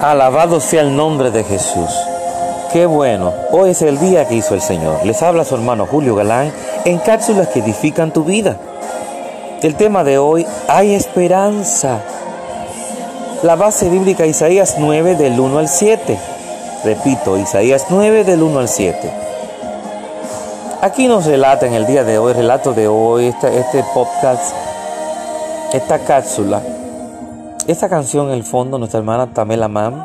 Alabado sea el nombre de Jesús. Qué bueno, hoy es el día que hizo el Señor. Les habla su hermano Julio Galán en cápsulas que edifican tu vida. El tema de hoy, hay esperanza. La base bíblica Isaías 9 del 1 al 7. Repito, Isaías 9 del 1 al 7. Aquí nos relata en el día de hoy, relato de hoy, este, este podcast, esta cápsula, esta canción en el fondo, nuestra hermana Tamela Mam,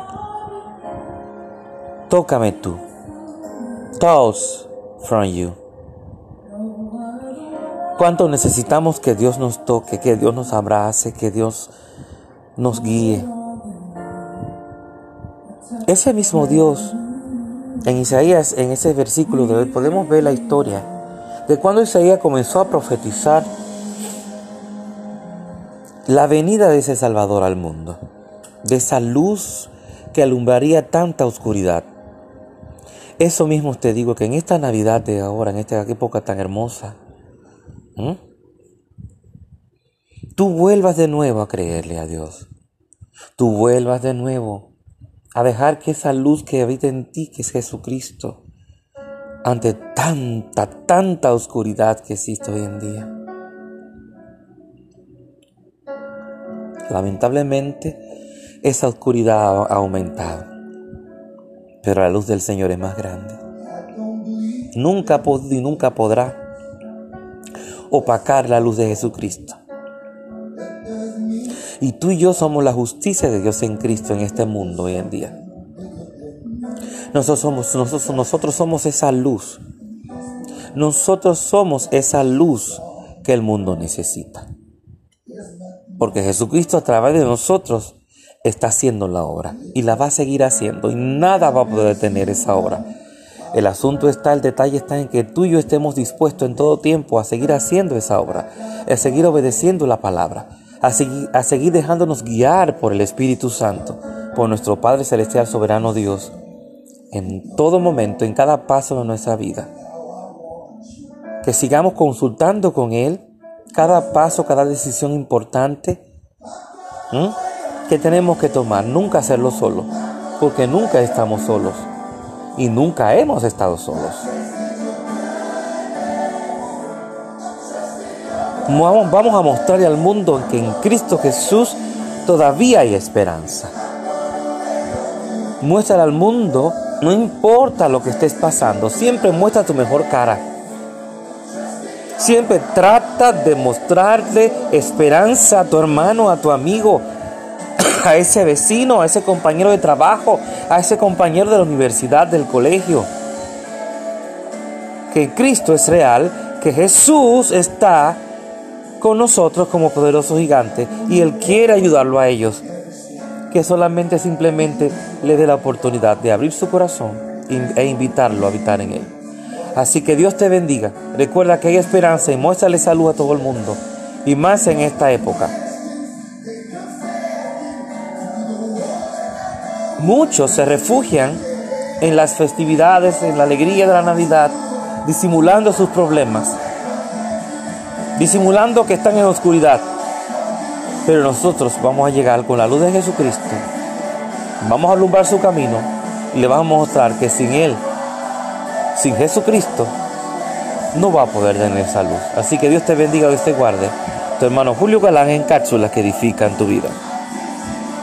Tócame tú, Thoughts from you. Cuánto necesitamos que Dios nos toque, que Dios nos abrace, que Dios nos guíe. Ese mismo Dios, en Isaías, en ese versículo de hoy, podemos ver la historia de cuando Isaías comenzó a profetizar la venida de ese Salvador al mundo, de esa luz que alumbraría tanta oscuridad. Eso mismo te digo que en esta Navidad de ahora, en esta época tan hermosa, tú vuelvas de nuevo a creerle a Dios. Tú vuelvas de nuevo a dejar que esa luz que habita en ti, que es Jesucristo, ante tanta, tanta oscuridad que existe hoy en día, Lamentablemente, esa oscuridad ha aumentado, pero la luz del Señor es más grande. Nunca y nunca podrá opacar la luz de Jesucristo. Y tú y yo somos la justicia de Dios en Cristo en este mundo hoy en día. Nosotros somos, nosotros, nosotros somos esa luz. Nosotros somos esa luz que el mundo necesita. Porque Jesucristo a través de nosotros está haciendo la obra y la va a seguir haciendo y nada va a poder detener esa obra. El asunto está, el detalle está en que tú y yo estemos dispuestos en todo tiempo a seguir haciendo esa obra, a seguir obedeciendo la palabra, a seguir, seguir dejándonos guiar por el Espíritu Santo, por nuestro Padre Celestial Soberano Dios, en todo momento, en cada paso de nuestra vida. Que sigamos consultando con Él cada paso, cada decisión importante que tenemos que tomar, nunca hacerlo solo, porque nunca estamos solos y nunca hemos estado solos. Vamos, vamos a mostrarle al mundo que en Cristo Jesús todavía hay esperanza. Muéstrale al mundo, no importa lo que estés pasando, siempre muestra tu mejor cara. Siempre trata de mostrarle esperanza a tu hermano, a tu amigo, a ese vecino, a ese compañero de trabajo, a ese compañero de la universidad, del colegio. Que Cristo es real, que Jesús está con nosotros como poderoso gigante y Él quiere ayudarlo a ellos. Que solamente simplemente le dé la oportunidad de abrir su corazón e invitarlo a habitar en Él. Así que Dios te bendiga. Recuerda que hay esperanza y muéstrale salud a todo el mundo. Y más en esta época. Muchos se refugian en las festividades, en la alegría de la Navidad, disimulando sus problemas, disimulando que están en oscuridad. Pero nosotros vamos a llegar con la luz de Jesucristo, vamos a alumbrar su camino y le vamos a mostrar que sin Él sin Jesucristo no va a poder tener salud. Así que Dios te bendiga, Dios te guarde. Tu hermano Julio Galán en cápsulas que edifican tu vida.